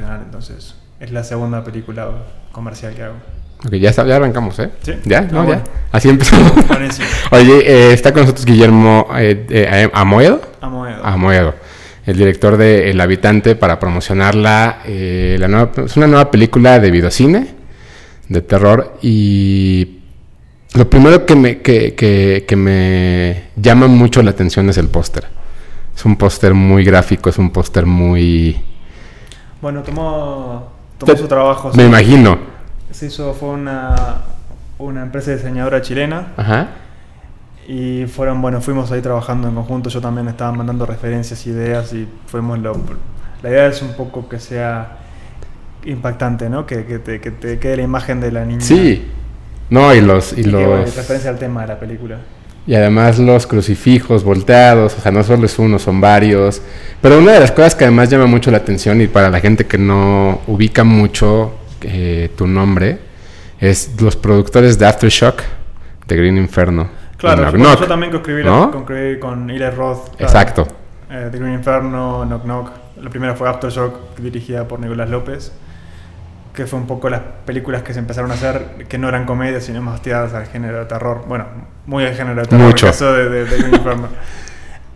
profesional, entonces es la segunda película comercial que hago. Ok, ya, está, ya arrancamos, ¿eh? Sí. ¿Ya? Ah, ¿No? bueno. ¿Ya? Así empezamos. Oye, eh, está con nosotros Guillermo eh, eh, Amoedo. Amoedo. Amoedo, el director de El Habitante para promocionarla. la nueva, es una nueva película de videocine, de terror. Y lo primero que me, que, que- que me llama mucho la atención es el póster. Es un póster muy gráfico, es un póster muy... Bueno, tomó, tomó su trabajo. Me sí. imagino. Se hizo, fue una, una empresa diseñadora chilena Ajá. y fueron, bueno, fuimos ahí trabajando en conjunto. Yo también estaba mandando referencias, ideas y fuimos lo. La idea es un poco que sea impactante, ¿no? Que, que te, que te quede la imagen de la niña. Sí. No, y los... Y Y que, bueno, los... referencia al tema de la película. Y además los crucifijos volteados, o sea, no solo es uno, son varios. Pero una de las cosas que además llama mucho la atención y para la gente que no ubica mucho eh, tu nombre es los productores de Aftershock, de Green Inferno. Claro, Knock yo, bueno, Knock, yo también coescribí, ¿no? con Eli Roth. claro. Exacto. Eh, The Green Inferno, Knock Knock. La primera fue Aftershock, dirigida por Nicolás López, que fue un poco las películas que se empezaron a hacer, que no eran comedias, sino más tiradas al género de terror. Bueno, muy al género de terror, Mucho. el caso de, de-.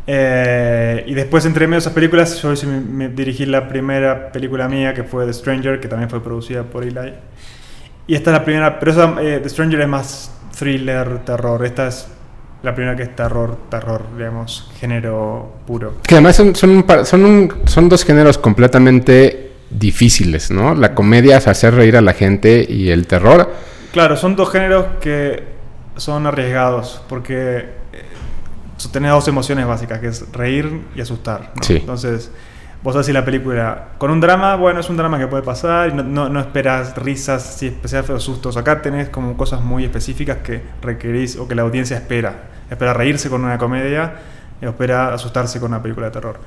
Eh, y después, entre medio de esas películas, yo hice mi- dirigí la primera película mía, que fue The Stranger, que también fue producida por Eli. Y esta es la primera, pero esa, eh, The Stranger es más thriller, terror. Esta es la primera que es terror, terror, digamos, género puro. Que además son, son, un par- son, un- son dos géneros completamente difíciles, ¿no? La comedia es hacer reír a la gente y el terror. Claro, son dos géneros que son arriesgados porque eh, tenés dos emociones básicas, que es reír y asustar. ¿no? Sí. Entonces, vos haces la película con un drama, bueno, es un drama que puede pasar y no, no- no esperas risas, sí, especiales o sustos. Acá tenés como cosas muy específicas que requerís o que la audiencia espera. Espera reírse con una comedia y espera asustarse con una película de terror.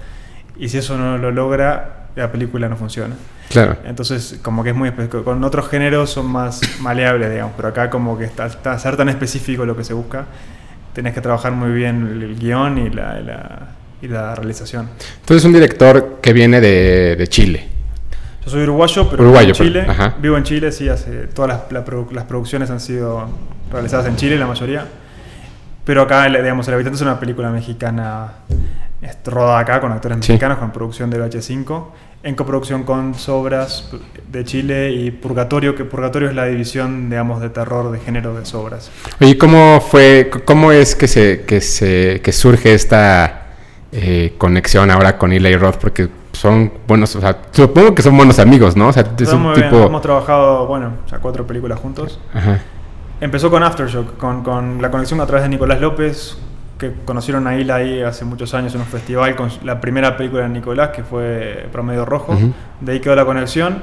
Y si eso no lo logra, la película no funciona. Claro. Entonces, como que es muy espe- con otros géneros son más maleables, digamos, pero acá como que está, está ser tan específico lo que se busca, tenés que trabajar muy bien el, el guion y la, y la- y la realización. Entonces es un director que viene de, de Chile. Yo soy uruguayo, pero Uruguayo, vivo en Chile. pero-. Vivo en Chile, sí, hace, todas las, la produ- las producciones han sido realizadas en Chile, la mayoría. Pero acá, digamos, El Habitante es una película mexicana es rodada acá con actores Sí. mexicanos, con producción del H5, en coproducción con Sobras de Chile y Purgatorio, que Purgatorio es la división, digamos, de terror de género de Sobras. Oye, ¿cómo fue, cómo es que se, que se, que surge esta eh, conexión ahora con Eli Roth? Porque son buenos, o sea, supongo que son buenos amigos, ¿no? O sea, es un bien, tipo... Hemos trabajado, bueno, ya cuatro películas juntos. Ajá. Empezó con Aftershock, con, con la conexión a través de Nicolás López, que conocieron a Ila ahí hace muchos años en un festival con la primera película de Nicolás, que fue Promedio Rojo. De ahí quedó la conexión.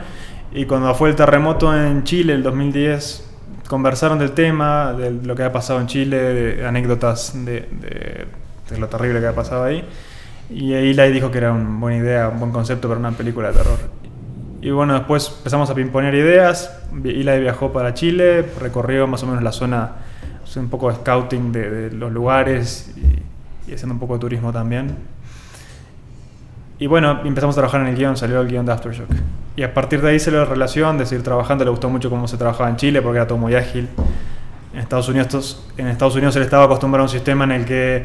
Y cuando fue el terremoto en Chile, el 2010, conversaron del tema, de lo que había pasado en Chile, de anécdotas de, de- de lo terrible que había pasado ahí. Y Eli dijo que era una buena idea, un buen concepto para una película de terror. Y bueno, después empezamos a pimponear ideas. Eli viajó para Chile, recorrió más o menos la zona, un poco de scouting de, de los lugares y, y haciendo un poco de turismo también. Y bueno, empezamos a trabajar en el guion, salió el guion de Aftershock. Y a partir de ahí se la relación, de seguir trabajando, le gustó mucho cómo se trabajaba en Chile porque era todo muy ágil. En Estados Unidos, en Estados Unidos él estaba acostumbrado a un sistema en el que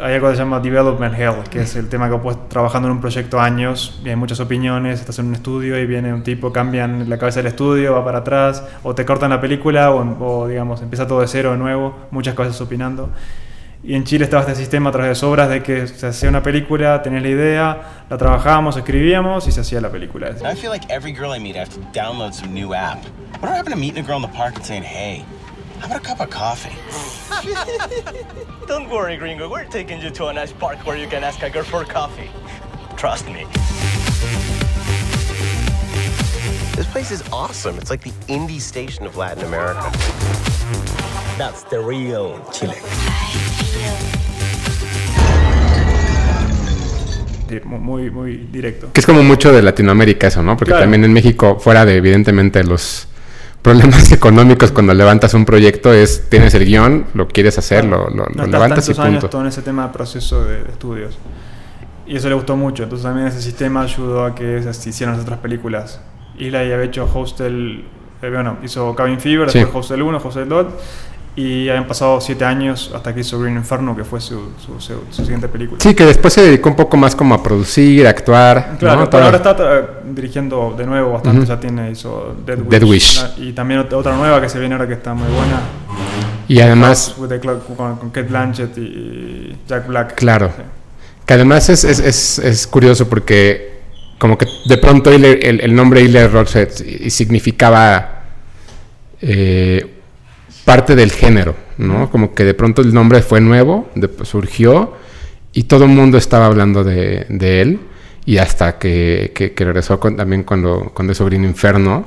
hay algo que se llama Development Hell, que es el tema que puedes trabajando en un proyecto años y hay muchas opiniones, estás en un estudio y viene un tipo, cambian la cabeza del estudio, va para atrás, o te cortan la película, o, o, digamos, empieza todo de cero de nuevo, muchas cosas opinando. Y en Chile estaba este sistema a través de sobras de que se hacía una película, tenías la idea, la trabajábamos, escribíamos y se hacía la película. I feel like every girl I meet, I have to download some new app. Whatever happened to meeting a girl in the park and saying, hey, how about a cup of coffee? Don't worry, Gringo. We're taking you to a nice park where you can ask a girl for coffee. Trust me. This place is awesome. It's like the indie station of Latin America. That's the real Chile. Muy, muy directo. Que es como mucho de Latinoamérica eso, ¿no? Porque Claro. también en México, fuera de evidentemente los problemas económicos cuando levantas un proyecto, es tienes el guion, lo quieres hacer, lo, lo- no lo levantas y tantos años punto. todo en ese tema de proceso de, de estudios. Y eso le gustó mucho. Entonces también ese sistema ayudó a que se hicieran las otras películas. Eli había hecho Hostel, eh, bueno, hizo Cabin Fever, Sí. después Hostel 1, Hostel 2. Y habían pasado 7 años hasta que hizo Green Inferno, que fue su, su, su- su siguiente película. Sí, que después se dedicó un poco más como a producir, a actuar. Claro, ¿no? pero ahora está dirigiendo de nuevo bastante, Ujú. ya tiene, hizo Dead Wish. Dead Wish. Y también ot- otra nueva que se viene ahora que está muy buena. Y además, with the Clock, con, con Kate Blanchett y Jack Black. Claro. Sí. que además es, es, es, es curioso porque como que de pronto Hilaire- el, el nombre y- y significaba eh, parte del género, ¿no? Como que de pronto el nombre fue nuevo, de- surgió y todo el mundo estaba hablando de, de él. Y hasta que, que- que regresó con- también cuando, cuando hizo Green Inferno,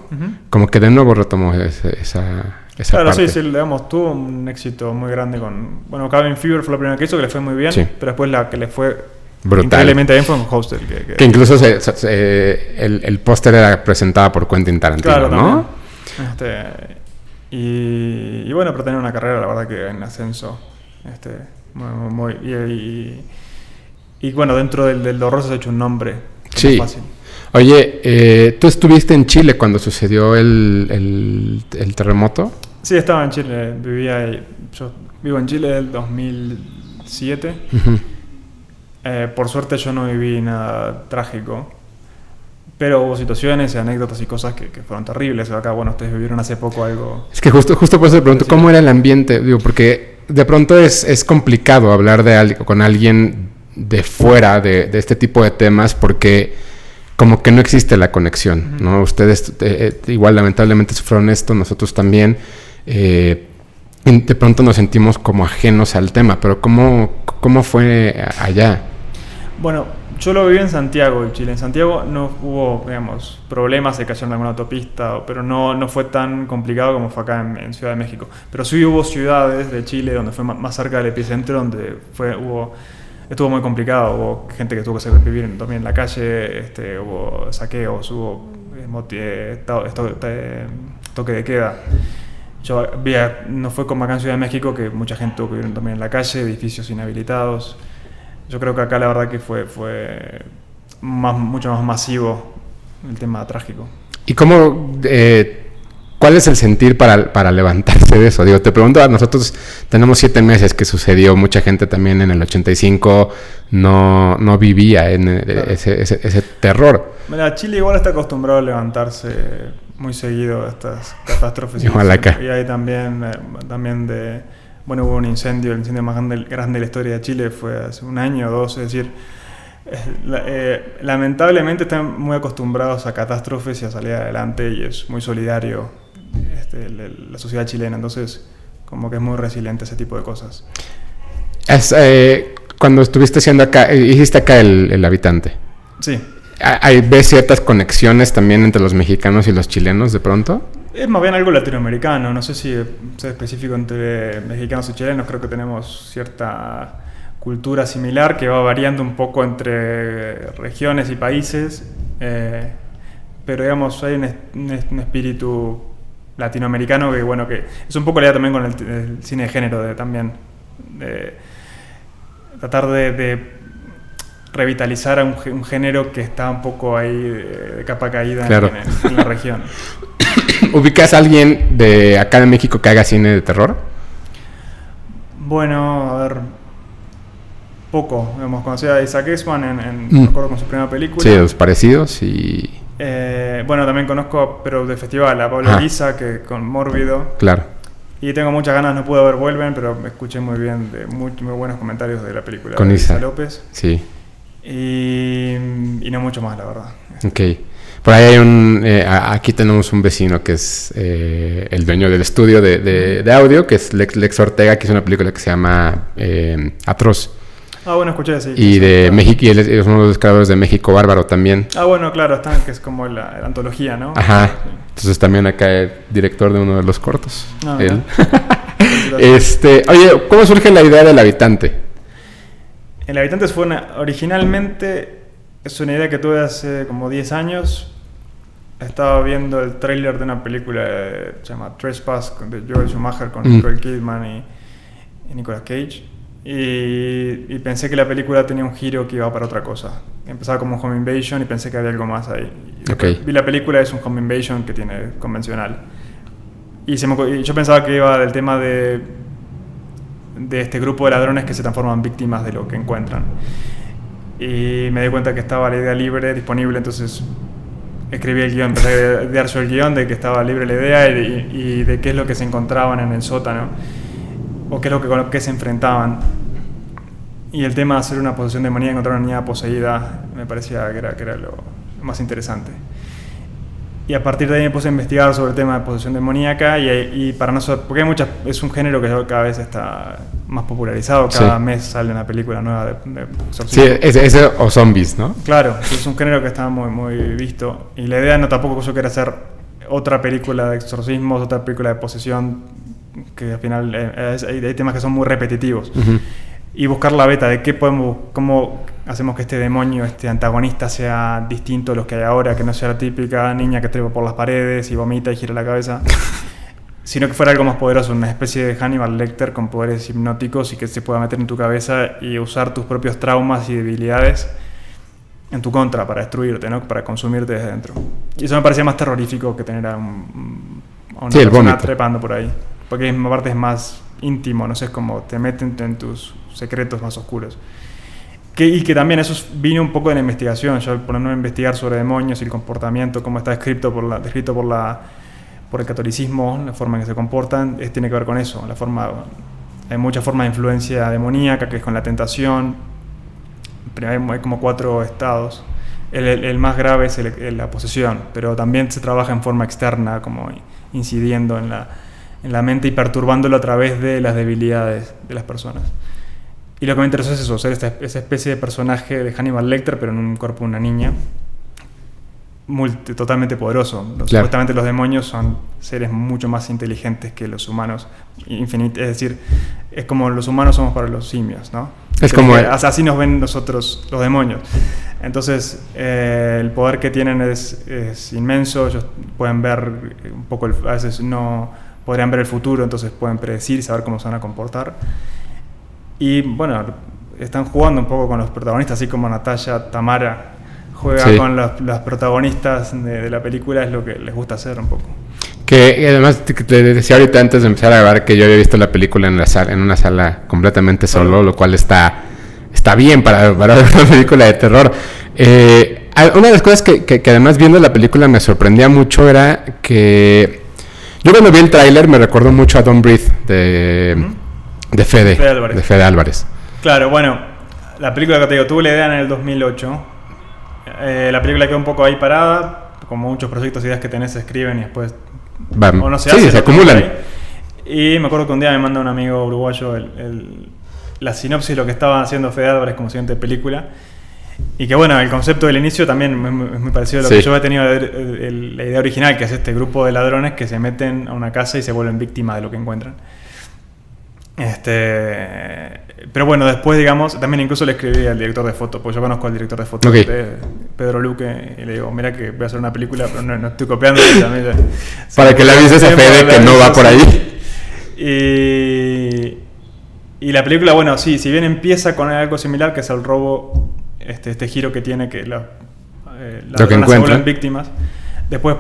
como que de nuevo retomó ese- esa, esa Claro, parte. sí, sí, digamos, tuvo un éxito muy grande con... Bueno, Cabin Fever fue la primera que hizo, que le fue muy bien, Sí. pero después la que le fue Brutal. increíblemente bien fue con Hostel. Que, que- Que incluso se- se- se- el, el póster era presentado por Quentin Tarantino, claro, ¿no? Este, y, y bueno, pero tenía una carrera, la verdad, que en ascenso. Este, muy, y, y- y bueno, dentro del, del horror se ha hecho un nombre. Sí. fácil. Oye, eh, tú estuviste en Chile cuando sucedió el, el- el terremoto. Sí, estaba en Chile, vivía. Yo vivo en Chile del 2007. Ujú. Eh, por suerte yo no viví nada trágico, pero hubo situaciones y anécdotas y cosas que, que fueron terribles. Acá, bueno, ustedes vivieron hace poco algo... Es que justo, justo por eso te pregunto. ¿cómo era el ambiente? Digo, porque de pronto es, es complicado hablar de algo con alguien de fuera de, de este tipo de temas porque como que no existe la conexión, ¿no? Ustedes eh, eh, igual lamentablemente sufrieron esto, nosotros también. eh, de pronto nos sentimos como ajenos al tema, pero ¿cómo, cómo fue allá? Bueno, yo lo viví en Santiago, de Chile. En Santiago no hubo, digamos, problemas, se cayeron en alguna autopista, pero no, no fue tan complicado como fue acá en, en Ciudad de México. Pero sí hubo ciudades de Chile donde fue más cerca del epicentro, donde fue, hubo, estuvo muy complicado. Hubo gente que tuvo que salir- vivir en- también en la calle, este, hubo saqueos, hubo eh, esta- esto- eh, toque de queda. Yo no fue como acá en Ciudad de México, que mucha gente tuvo que vivir también en la calle, edificios inhabilitados. Yo creo que acá la verdad que fue, fue más, mucho más masivo el tema trágico. ¿Y cómo, eh, cuál es el sentir para, para levantarse de eso? Digo, te pregunto, a nosotros tenemos siete meses que sucedió, mucha gente también en el 85 no, no vivía en eh, Claro. ese, ese- ese terror. Mira, Chile igual está acostumbrado a levantarse muy seguido a estas catástrofes. Igual acá. Y hay también, eh, también de... Bueno, hubo un incendio, el incendio más grande, grande de la historia de Chile fue hace un año o dos, es decir, eh, la- eh, lamentablemente están muy acostumbrados a catástrofes y a salir adelante y es muy solidario este, el- la sociedad chilena, entonces como que es muy resiliente ese tipo de cosas. Es, eh, cuando estuviste haciendo acá, eh, hiciste acá el, el habitante. Sí, ¿Hay, hay- ¿Ves ciertas conexiones también entre los mexicanos y los chilenos de pronto? Es más bien algo latinoamericano, no sé si es específico entre mexicanos y chilenos, creo que tenemos cierta cultura similar que va variando un poco entre regiones y países, eh, pero digamos hay un, es- un es- un espíritu latinoamericano que bueno que es un poco la idea también con el, cine de género de, también de tratar de, de revitalizar a un, gé- un género que está un poco ahí de, de capa caída en- Claro. en- en la región. ¿Ubicas a alguien de acá de México que haga cine de terror? Bueno, a ver. Poco. Hemos conocido a Isaac Esman en, en- Mm. me acuerdo con su primera película. Sí, los parecidos y... Eh, bueno, también conozco, pero de festival, a Pablo Ah. Lisa, que con Mórbido. Claro. Y tengo muchas ganas, no pude ver Vuelven, pero me escuché muy bien, de muy, muy buenos comentarios de la película Con de Isa. López. Sí. Y, y no mucho más, la verdad. Ok. Por ahí hay un... eh, aquí tenemos un vecino que es eh, el dueño del estudio de, de- de audio, que es Lex, Lex Ortega, que hizo una película que se llama eh, Atroz. Ah, bueno, escuché así. Y de México, y él es, uno de los creadores de México Bárbaro también. Ah, bueno, claro, están, que es como la, la antología, ¿no? Ajá. Sí. Entonces también acá el director de uno de los cortos. Ah, Él. este, oye, ¿cómo surge la idea del habitante? El Habitantes fue una, originalmente es una idea que tuve hace como 10 años. Estaba viendo el tráiler de una película eh, que se llama Trespass de Joel Schumacher con Mm. Nicole Kidman y, y Nicolas Cage. Y, y pensé que la película tenía un giro que iba para otra cosa. Empezaba como Home Invasion y pensé que había algo más ahí. Y Ok. Vi la película, es un Home Invasion que tiene convencional. Y, se me y yo pensaba que iba del tema de, de este grupo de ladrones que se transforman víctimas de lo que encuentran. Y me di cuenta que estaba la idea libre, disponible, entonces escribí el guion, empecé a idear yo el guion de que estaba libre la idea y de, qué es lo que se encontraban en el sótano, o qué es lo que, con lo que se enfrentaban. Y el tema de hacer una posesión demoníaca, encontrar una niña poseída, me parecía que era, que era lo más interesante. Y a partir de ahí me puse a investigar sobre el tema de posesión demoníaca y, y para no ser, porque hay muchas, es un género que cada vez está más popularizado, cada Sí. mes sale una película nueva de, de Sí, ese, ese o zombies, ¿no? Claro, es un género que está muy, muy visto. Y la idea no tampoco yo quería hacer otra película de exorcismos, otra película de posesión, que al final eh, es- hay, hay temas que son muy repetitivos. Y buscar la beta de qué podemos, cómo hacemos que este demonio, este antagonista sea distinto a los que hay ahora, que no sea la típica niña que trepa por las paredes y vomita y gira la cabeza. sino que fuera algo más poderoso, una especie de Hannibal Lecter con poderes hipnóticos y que se pueda meter en tu cabeza y usar tus propios traumas y debilidades en tu contra para destruirte, ¿no? para consumirte desde dentro. Y eso me parecía más terrorífico que tener a, un, a una Sí, persona trepando por ahí. Porque es, aparte es más íntimo, no sé, es como te meten en tus secretos más oscuros. Que, y que también eso es- vino un poco de la investigación, yo al ponerme a investigar sobre demonios y el comportamiento, cómo está escrito por la, descrito por, la, por el catolicismo, la forma en que se comportan, es- tiene que ver con eso, la forma, hay mucha forma de influencia demoníaca, que es con la tentación, hay, como cuatro estados. El, el- el más grave es el- la posesión, pero también se trabaja en forma externa, como incidiendo en la, en la mente y perturbándolo a través de las debilidades de las personas. Y lo que me interesó es eso, ser esta, esa especie de personaje de Hannibal Lecter, pero en un cuerpo de una niña, multi- totalmente poderoso. Claro. Supuestamente los demonios son seres mucho más inteligentes que los humanos, infinit- es decir, es como los humanos somos para los simios, ¿no? Es Creo como así nos ven nosotros los demonios. Entonces, eh, el poder que tienen es, es inmenso, ellos pueden ver un poco, el- a veces no podrían ver el futuro, entonces pueden predecir y saber cómo se van a comportar. Y bueno, están jugando un poco con los protagonistas, así como Natalia Tamara juega Sí. con los, las protagonistas de, de la película, es lo que les gusta hacer un poco. Que y además te, decía ahorita antes de empezar a grabar que yo había visto la película en, la sala, en una sala completamente solo, lo cual está, está bien para, para ver una película de terror. Eh, una de las cosas que, que- que además viendo la película me sorprendía mucho era que yo cuando vi el tráiler me recordó mucho a Don't Breathe de, de Fede, Fede Álvarez. de Fede Álvarez. Claro, bueno, la película que te digo, tuve la idea en el 2008. Eh, la película quedó un poco ahí parada, como muchos proyectos y ideas que tenés se escriben y después o no se sí, hace, se acumulan. Y me acuerdo que un día me manda un amigo uruguayo el- el- la sinopsis de lo que estaba haciendo Fede Álvarez como siguiente película. Y que bueno, el concepto del inicio también es muy, parecido a lo Sí. que yo había tenido el- la idea original, que es este grupo de ladrones que se meten a una casa y se vuelven víctimas de lo que encuentran. Este, pero bueno, después, digamos, también incluso le escribí al director de foto, porque yo conozco al director de foto, Ok. de Pedro Luque, y le digo, mira que voy a hacer una película, pero no, no estoy copiando. también, Para que le avises a Fede que no va por sí. Y, y la película, bueno, sí, si bien empieza con algo similar, que es el robo, este, este giro que tiene que la, eh, las Lo que encuentran. vuelven víctimas, después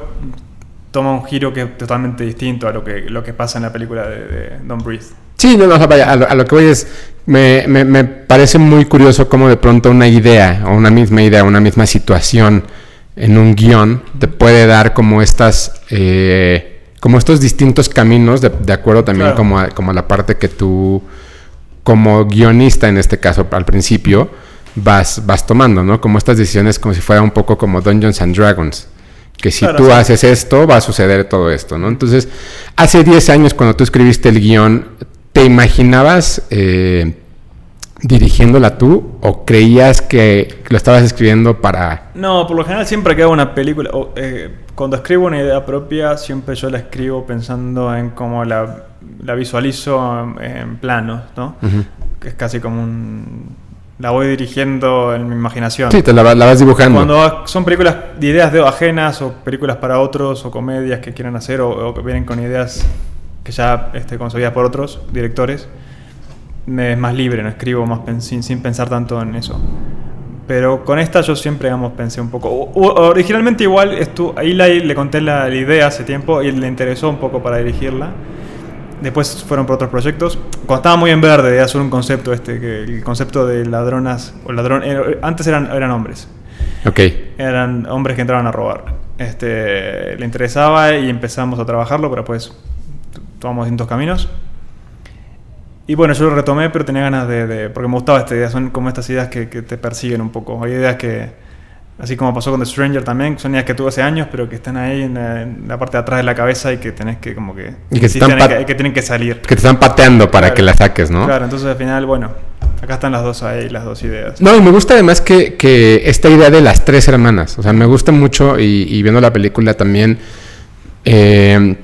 toma un giro que es totalmente distinto a lo que, lo que pasa en la película de, de Don't Breathe. Sí, no, no, vaya, a lo, a lo que voy es, me, me- me parece muy curioso cómo de pronto una idea, o una misma idea, una misma situación en un guion te puede dar como estas, eh, como estos distintos caminos, de, de acuerdo también Claro. como, a, como a la parte que tú, como guionista en este caso, al principio, vas, vas tomando, ¿no? Como estas decisiones como si fuera un poco como Dungeons and Dragons. Que si Claro, tú sí. haces esto, va a suceder todo esto, ¿no? Entonces, hace 10 años cuando tú escribiste el guion, ¿te imaginabas eh, dirigiéndola tú o creías que lo estabas escribiendo para... No, por lo general siempre que hago una película, o, eh, cuando escribo una idea propia, siempre yo la escribo pensando en cómo la, la visualizo en, en planos, ¿no? Que es casi como un... La voy dirigiendo en mi imaginación. Sí, te la, va- la vas dibujando. Cuando son películas de ideas de ajenas o películas para otros o comedias que quieren hacer o, o que vienen con ideas que ya este, concebidas por otros directores, me es más libre, no escribo más pen- sin, sin pensar tanto en eso. Pero con esta yo siempre, digamos, pensé un poco. o- o- originalmente igual, estu a Eli le conté la, la idea hace tiempo y le interesó un poco para dirigirla. Después fueron por otros proyectos. Cuando estaba muy en verde de hacer un concepto este, que el concepto de ladronas, o ladrón, eh, antes eran, eran hombres. Ok. Eran hombres que entraban a robar. Este, le interesaba y empezamos a trabajarlo, pero pues tomamos distintos caminos. Y bueno, yo lo retomé, pero tenía ganas de... de- porque me gustaba esta idea, son como estas ideas que, que te persiguen un poco. Hay ideas que, así como pasó con The Stranger también, son ideas que tuve hace años, pero que están ahí en la, en la parte de atrás de la cabeza y que tenés que como que... Y que están tienen pat- que, que tienen que salir. Que te están pateando para Claro. que la saques, ¿no? Claro, entonces al final, bueno, acá están las dos ahí, las dos ideas. No, y me gusta además que, que esta idea de las tres hermanas, o sea, me gusta mucho y, y viendo la película también, eh,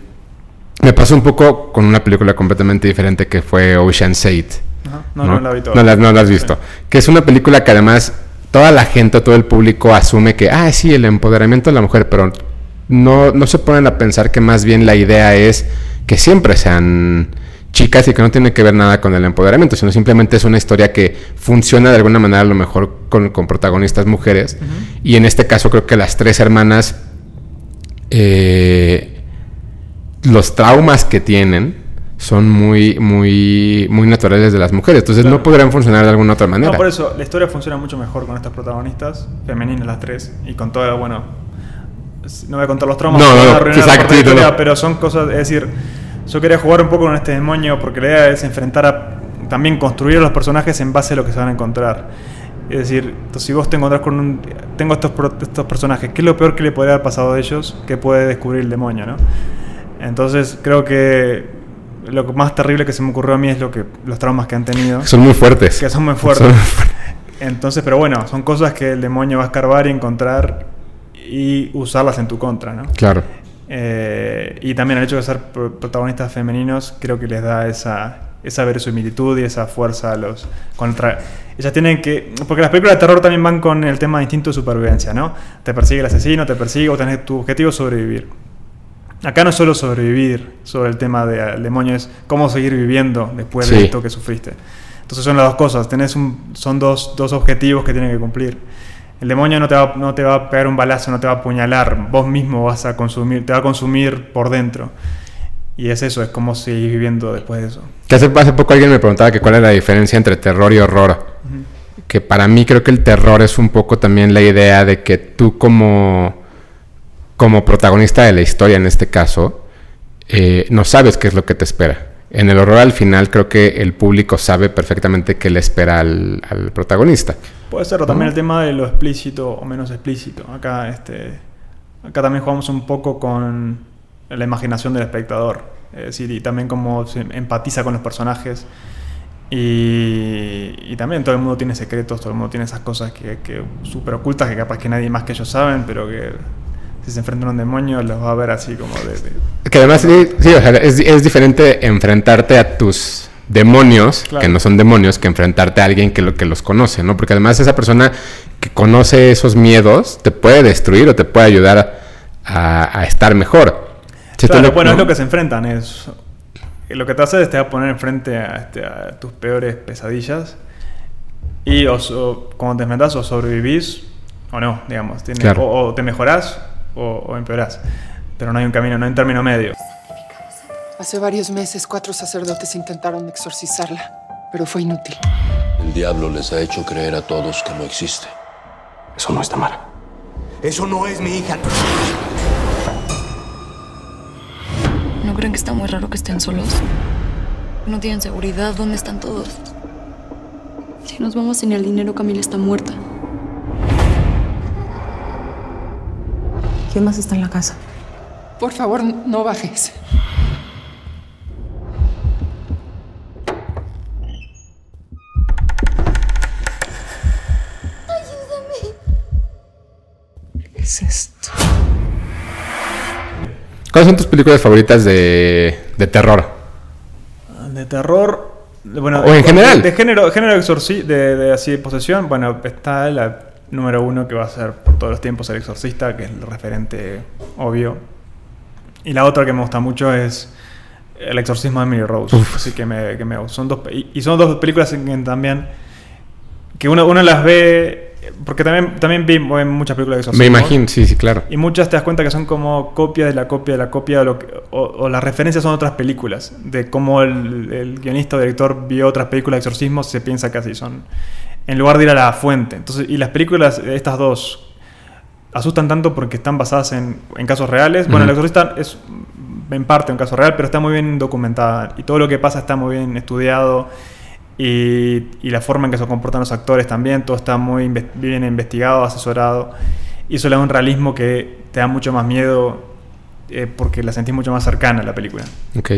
me pasó un poco con una película completamente diferente que fue Ocean's 8. Ajá. No, no, la vi. No la, no la has visto. Que es una película que además toda la gente, todo el público asume que, ah, sí, el empoderamiento de la mujer, pero no, no se ponen a pensar que más bien la idea es que siempre sean chicas y que no tiene que ver nada con el empoderamiento, sino simplemente es una historia que funciona de alguna manera a lo mejor con, con protagonistas mujeres. Y en este caso creo que las tres hermanas, eh, los traumas que tienen son muy, muy, muy naturales de las mujeres. Entonces no Claro. podrían funcionar de alguna otra manera. No, por eso, la historia funciona mucho mejor con estas protagonistas, femeninas las tres, y con todo, bueno, no voy a contar los traumas, No, no, no, exacto, no, historia, no. pero son cosas, es decir, yo quería jugar un poco con este demonio, porque la idea es enfrentar a, también construir a los personajes en base a lo que se van a encontrar. Es decir, entonces, si vos te encontrás con un... Tengo estos, estos personajes, ¿qué es lo peor que le podría haber pasado a ellos? que puede descubrir el demonio, no? Entonces, creo que lo más terrible que se me ocurrió a mí es lo que los traumas que han tenido Son muy fuertes. que son muy fuertes. Son muy fuertes. Entonces, pero bueno, son cosas que el demonio va a escarbar y encontrar y usarlas en tu contra, ¿no? Claro. Eh, y también el hecho de ser pro- protagonistas femeninos creo que les da esa, esa verosimilitud y esa fuerza a los contra... Ellas tienen que... Porque las películas de terror también van con el tema de instinto de supervivencia, ¿no? Te persigue el asesino, te persigue o tenés tu objetivo sobrevivir. Acá no es solo sobrevivir sobre el tema del demonio, es cómo seguir viviendo después de esto que sufriste. Entonces son las dos cosas, tenés un, son dos, dos objetivos que tienen que cumplir. El demonio no te, va, no te va a pegar un balazo, no te va a apuñalar, vos mismo vas a consumir, te va a consumir por dentro. Y es eso, es cómo seguir viviendo después de eso. Que hace, hace poco alguien me preguntaba que cuál es la diferencia entre terror y horror. Que para mí creo que el terror es un poco también la idea de que tú como, como protagonista de la historia en este caso, eh, no sabes qué es lo que te espera. En el horror al final creo que el público sabe perfectamente qué le espera al, al protagonista. Puede ser también el tema de lo explícito o menos explícito. Acá, este, acá también jugamos un poco con la imaginación del espectador. Es decir, y también cómo se empatiza con los personajes. Y, y también todo el mundo tiene secretos, todo el mundo tiene esas cosas que, que súper ocultas que capaz que nadie más que ellos saben, pero que si se enfrentan a un demonio los va a ver así como de... de- Que además, sí, sí, o sea, es, es diferente enfrentarte a tus demonios, Claro. que no son demonios, que enfrentarte a alguien que, lo, que los conoce, ¿no? Porque además esa persona que conoce esos miedos te puede destruir o te puede ayudar a, a estar mejor. Si tú Claro, lo- bueno, ¿no? es lo que se enfrentan. Es, lo que te hace es te va a poner enfrente a, este, a tus peores pesadillas. Y o, so- cuando te enfrentas o sobrevivís o no, digamos. Tiene- Claro. o, o te mejorás o, o empeorás. Pero no hay un camino, no hay un término medio. Hace varios meses cuatro sacerdotes intentaron exorcizarla, pero fue inútil. El diablo les ha hecho creer a todos que no existe. Eso no es Tamara. Eso no es mi hija. ¿No creen que está muy raro que estén solos? No tienen seguridad. ¿Dónde están todos? Si nos vamos sin el dinero, Camila está muerta. ¿Quién más está en la casa? Por favor, no bajes. ¿Qué es esto? ¿Cuáles son tus películas favoritas de, de terror? De terror. Bueno, O en de- general. De, género, género exorci de, de así de posesión. Bueno, está la número uno que va a ser por todos los tiempos El Exorcista, que es el referente obvio. Y la otra que me gusta mucho es El exorcismo de Emily Rose. Así que me, que me son dos y, y son dos películas en que también que uno, uno las ve porque también, también vi muchas películas de exorcismo. Me imagino, sí, sí, claro. Y muchas te das cuenta que son como copia de la copia de la copia de lo que, o, o las referencias son otras películas. De cómo el, el guionista o director vio otras películas de exorcismo, se piensa que así son. En lugar de ir a la fuente. Entonces, y las películas, estas dos, asustan tanto porque están basadas en, en casos reales. Bueno, Ujú. el exorcista es en parte un caso real, pero está muy bien documentada. Y todo lo que pasa está muy bien estudiado. Y, y la forma en que se comportan los actores también, todo está muy inve- bien investigado, asesorado. Y eso le da un realismo que te da mucho más miedo eh, porque la sentís mucho más cercana la película. Ok.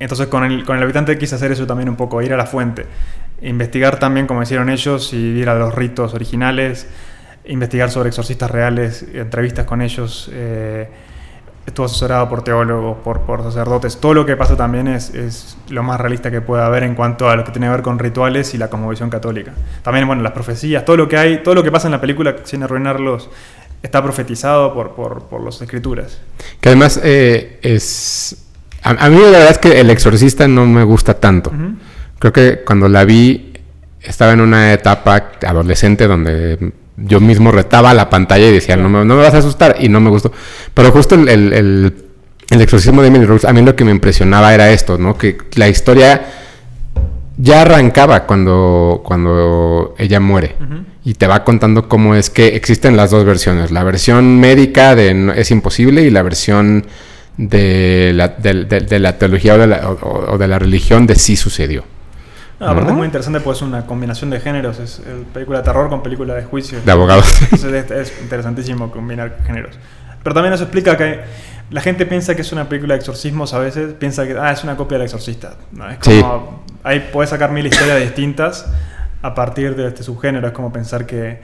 Entonces con el, con el habitante quise hacer eso también un poco, ir a la fuente. Investigar también como hicieron ellos y ir a los ritos originales, investigar sobre exorcistas reales, entrevistas con ellos. eh, estuvo asesorado por teólogos, por, por sacerdotes. Todo lo que pasa también es, es lo más realista que puede haber en cuanto a lo que tiene que ver con rituales y la cosmovisión católica. También, bueno, las profecías, todo lo que hay, todo lo que pasa en la película, sin arruinarlos, está profetizado por, por, por las escrituras. Que además eh, es... A, a mí la verdad es que El Exorcista no me gusta tanto. Creo que cuando la vi estaba en una etapa adolescente donde yo mismo retaba la pantalla y decía, no me, no me vas a asustar, y no me gustó. Pero justo el, el, el- el exorcismo de Emily Rose, a mí lo que me impresionaba era esto, ¿no? Que la historia ya arrancaba cuando, cuando ella muere. Y te va contando cómo es que existen las dos versiones. La versión médica de no- es imposible y la versión de la, de, de- de la teología o de la, o- o de la religión de sí sucedió. No, aparte ¿No? es muy interesante porque es una combinación de géneros, es película de terror con película de juicio. De abogados. Entonces es, es interesantísimo combinar géneros. Pero también eso explica que la gente piensa que es una película de exorcismos a veces, piensa que ah, es una copia del exorcista. No, es Sí. como, ahí puedes sacar mil historias distintas a partir de este subgénero. Es como pensar que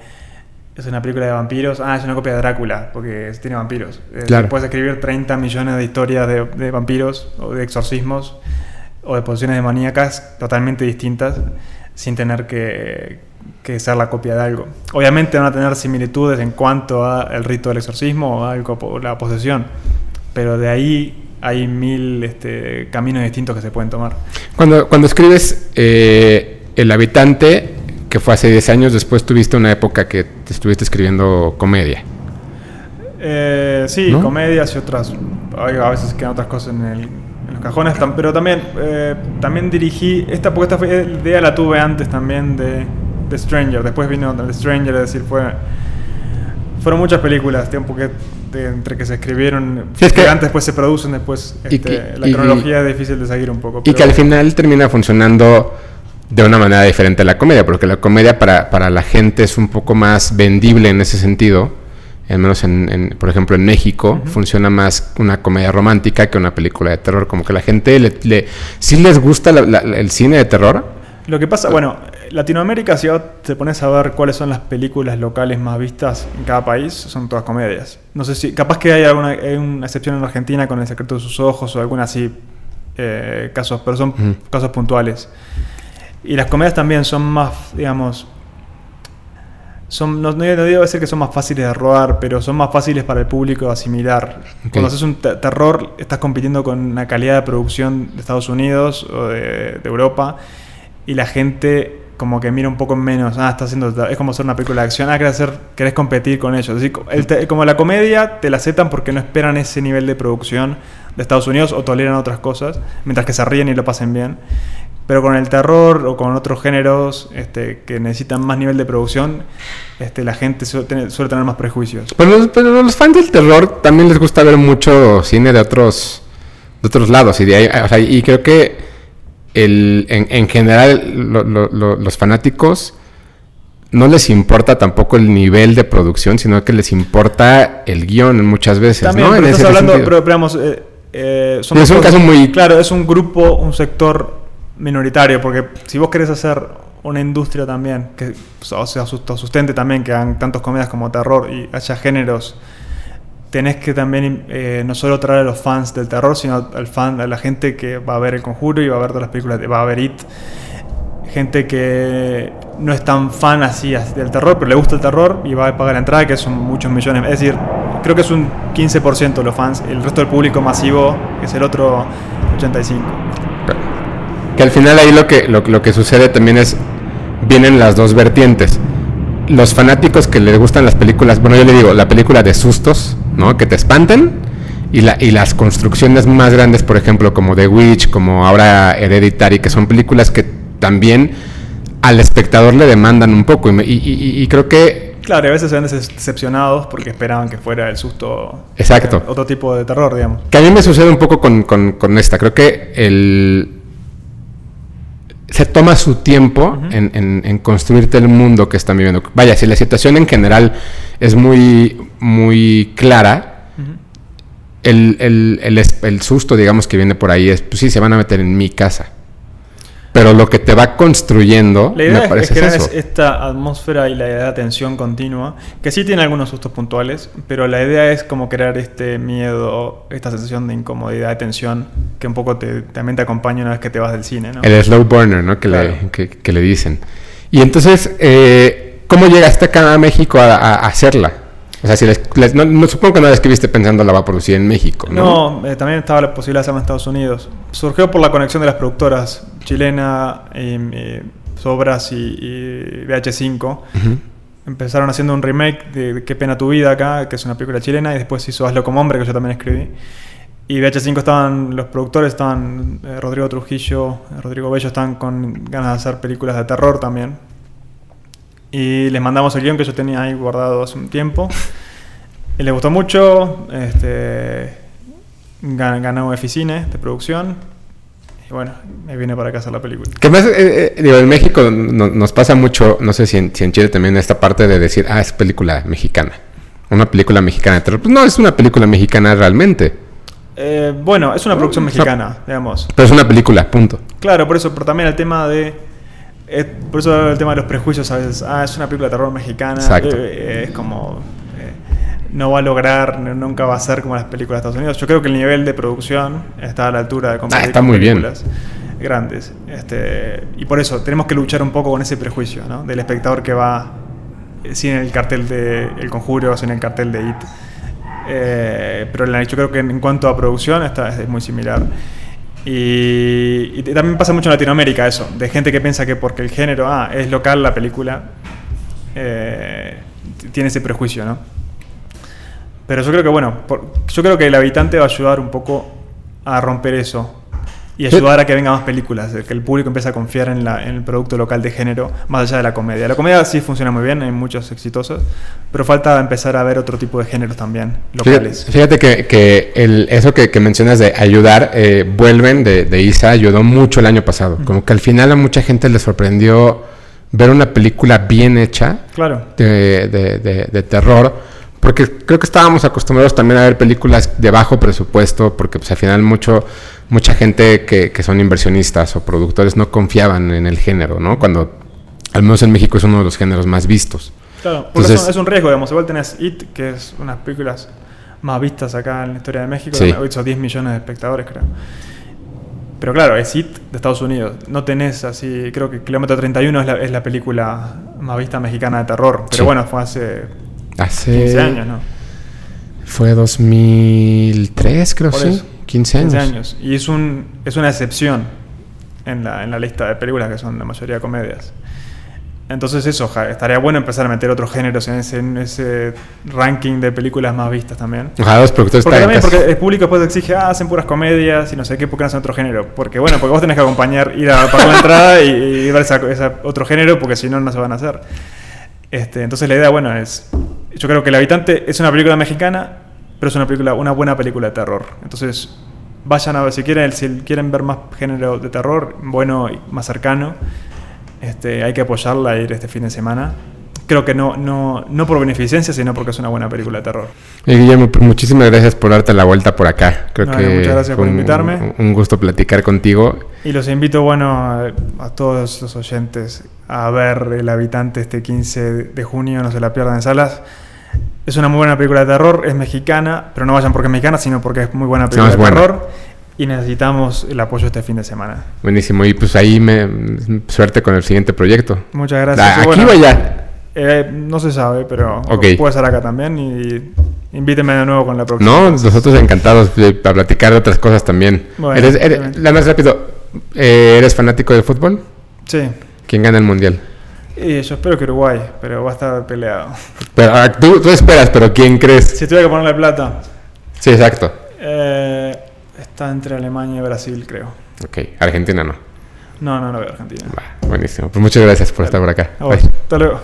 es una película de vampiros, ah, es una copia de Drácula, porque tiene vampiros. Eh, Claro. Puedes escribir 30 millones de historias de, de vampiros o de exorcismos o de posesiones demoníacas totalmente distintas sin tener que, que ser la copia de algo. Obviamente van a tener similitudes en cuanto al rito del exorcismo o algo por la posesión, pero de ahí hay mil este, caminos distintos que se pueden tomar. Cuando, cuando escribes eh, El habitante, que fue hace 10 años, después tuviste una época que te estuviste escribiendo comedia. Eh, sí, ¿No? comedias y otras. A veces quedan otras cosas en, el- cajones. Pero también, eh, también dirigí. Esta, porque esta fue- idea la tuve antes también de, de Stranger. Después vino The Stranger, es decir, fue. Fueron muchas películas, tiempo que de- entre que se escribieron, Sí, es que- antes después se producen, después este, que- la y- cronología es difícil de seguir un poco. Y que al final termina funcionando de una manera diferente a la comedia, porque la comedia para, para la gente es un poco más vendible en ese sentido. Al menos, en, en- por ejemplo, en México funciona más una comedia romántica que una película de terror. Como que la gente le, le- sí les gusta la- la- el cine de terror. Lo que pasa, bueno, Latinoamérica, si te pones a ver cuáles son las películas locales más vistas en cada país, son todas comedias. No sé si, capaz que hay alguna hay una excepción en Argentina con El secreto de sus ojos o alguna así eh, casos, pero son casos puntuales. Y las comedias también son más, digamos, son, no, no digo decir que son más fáciles de rodar, pero son más fáciles para el público de asimilar. Ok. Cuando haces un te- terror, estás compitiendo con una calidad de producción de Estados Unidos o de, de Europa, y la gente como que mira un poco menos, ah, está haciendo, es como hacer una película de acción, ah, querés, hacer, querés competir con ellos. El te- como la comedia te la aceptan porque no esperan ese nivel de producción de Estados Unidos o toleran otras cosas, mientras que se ríen y lo pasen bien. Pero con el terror o con otros géneros este, que necesitan más nivel de producción, este, la gente suele tener, suele tener más prejuicios. Pero los, pero los fans del terror también les gusta ver mucho cine de otros, de otros lados. Y, de ahí, o sea, y creo que el, en, en general lo- lo- lo- los fanáticos no les importa tampoco el nivel de producción, sino que les importa el guion muchas veces. También, ¿no? pero En estás ese hablando, pero, pero digamos, eh, eh, Es un cosas- caso muy- Claro, es un grupo, un sector minoritario, porque si vos querés hacer una industria también, que o sea, sus- sustente también, que hagan tantos comedias como terror y haya géneros, tenés que también eh, no solo traer a los fans del terror, sino al fan, a la gente que va a ver El Conjuro y va a ver todas las películas, va a ver It. Gente que no es tan fan así as- del terror, pero le gusta el terror y va a pagar la entrada, que son muchos millones. Es decir, creo que es un 15% de los fans. El resto del público masivo, es el otro, 85. Que al final ahí lo que, lo, lo que sucede también es, vienen las dos vertientes. Los fanáticos que les gustan las películas, bueno, yo le digo, la película de sustos, ¿no? Que te espanten. Y, la, y las construcciones más grandes, por ejemplo, como The Witch, como ahora Hereditary, que son películas que también al espectador le demandan un poco. Y, y, creo que Claro, y a veces se ven decepcionados porque esperaban que fuera el susto. Exacto. eh, otro tipo de terror, digamos. Que a mí me sucede un poco con, con, con esta. Creo que el. Se toma su tiempo en, en- en construirte el mundo que están viviendo. Vaya, si la situación en general es muy, muy clara, el, el, el, el susto, digamos, que viene por ahí es, pues sí, se van a meter en mi casa. Pero lo que te va construyendo, La idea me es- parece es crear es esta atmósfera y la idea de tensión continua, que sí tiene algunos sustos puntuales, pero la idea es como crear este miedo, esta sensación de incomodidad, de tensión, que un poco te, también te acompaña una vez que te vas del cine, ¿no? El slow burner, ¿no? Que, Claro. le, que, que le dicen. Y entonces, eh, ¿cómo llegaste acá a México a, a- a hacerla? O sea, si les- les- no, no- supongo que no la escribiste pensando la va a producir en México, ¿no? No, eh, también estaba la posibilidad de hacerlo en Estados Unidos. Surgió por la conexión de las productoras chilena, y, y Sobras y, y VH5. Ujú. Empezaron haciendo un remake de, Qué pena tu vida acá, que es una película chilena, y después hizo Hazlo como hombre, que yo también escribí. Y VH5 estaban, los productores estaban, eh, Rodrigo Trujillo, eh, Rodrigo Bello, estaban con ganas de hacer películas de terror también. Y les mandamos el guion que yo tenía ahí guardado hace un tiempo. Y les gustó mucho, este, gan- ganó Eficine de producción. Y bueno, me vine para acá a hacer la película. Que más, eh, eh, digo, en México no- nos pasa mucho, no sé si en, si en Chile también esta parte de decir, ah, es película mexicana. Una película mexicana de terror. Pues no, es una película mexicana realmente. Eh, bueno, es una producción mexicana, digamos. Pero es una película, punto. Claro, por eso, pero también el tema de. eh, por eso el tema de los prejuicios a veces. Ah, es una película de terror mexicana. Exacto. es como. No va a lograr, nunca va a ser como las películas de Estados Unidos. Yo creo que el nivel de producción está a la altura de competir Ah, está con muy bien. películas grandes. Este, y por eso tenemos que luchar un poco con ese prejuicio, ¿no? Del espectador que va eh, sin el cartel de El Conjuro, sin el cartel de It. Eh, pero yo creo que en cuanto a producción está, es muy similar. Y, y también pasa mucho en Latinoamérica eso, de gente que piensa que porque el género ah, es local la película, eh, tiene ese prejuicio, ¿no? Pero yo creo que, bueno, por- yo creo que el habitante va a ayudar un poco a romper eso y ayudar a que vengan más películas, que el público empiece a confiar en, la- en el producto local de género, más allá de la comedia. La comedia sí funciona muy bien, hay muchos exitosos, pero falta empezar a ver otro tipo de géneros también, locales. Fíjate, fíjate que, que el, eso que, que mencionas de ayudar, eh, vuelven de, de Isa, ayudó mucho el año pasado. Como que al final a mucha gente le sorprendió ver una película bien hecha Claro. de- de- de terror. Porque creo que estábamos acostumbrados también a ver películas de bajo presupuesto, porque pues al final mucho, mucha gente que, que son inversionistas o productores no confiaban en el género, ¿no? Cuando al menos en México es uno de los géneros más vistos. Claro, Entonces- es, un, es un riesgo, digamos. Igual tenés It, que es unas películas más vistas acá en la historia de México. Sí. Son 10 millones de espectadores, creo. Pero claro, es It de Estados Unidos. No tenés así. Creo que Kilómetro 31 es la, es la película más vista mexicana de terror. Pero Sí. bueno, fue hace Hace 15 años, ¿no? Fue 2003, creo, Por sí. eso. 15 años. 15 años. Y es, un, es una excepción en la, en la lista de películas que son la mayoría comedias. Entonces eso, estaría bueno empezar a meter otros géneros en ese, en ese ranking de películas más vistas también. Ojalá los productores Porque también porque el público después exige, ah, hacen puras comedias y no sé qué, ¿por qué no hacen otro género? Porque bueno, porque vos tenés que acompañar, ir a pagar la entrada y, y esa otro género, porque si no, no se van a hacer. Este, entonces la idea, bueno, es, yo creo que El Habitante es una película mexicana, pero es una película, una buena película de terror. Entonces, vayan a ver, si quieren, si quieren ver más género de terror, bueno y más cercano, este, hay que apoyarla e ir este fin de semana. Creo que no, no, no por beneficencia, sino porque es una buena película de terror. Y Guillermo, pues, muchísimas gracias por darte la vuelta por acá. Creo No, que muchas gracias por un- invitarme. Un, gusto platicar contigo. Y los invito, bueno, a, a todos los oyentes a ver El Habitante este 15 de junio, no se la pierdan en salas. Es una muy buena película de terror, es mexicana, pero no vayan porque es mexicana, sino porque es muy buena película es de buena. terror. Y necesitamos el apoyo este fin de semana. Buenísimo. Y pues ahí me suerte con el siguiente proyecto. Muchas gracias. Ah, ¿Aquí allá? eh, no se sabe, pero Ok. puede ser acá también. Y, Invíteme de nuevo con la próxima. No, nosotros encantados de, para platicar de otras cosas también. Bueno, Eres- eres- obviamente. la más rápido, eh, ¿eres fanático del fútbol? Sí. ¿Quién gana el mundial? Y yo espero que Uruguay, pero va a estar peleado. Pero, tú, tú esperas, pero ¿quién crees? Si tuviera que ponerle plata, Sí, exacto. eh, está entre Alemania y Brasil, creo. Ok, Argentina no. No, no, no veo Argentina. Va, buenísimo. Pues muchas gracias por estar por acá. Hasta luego.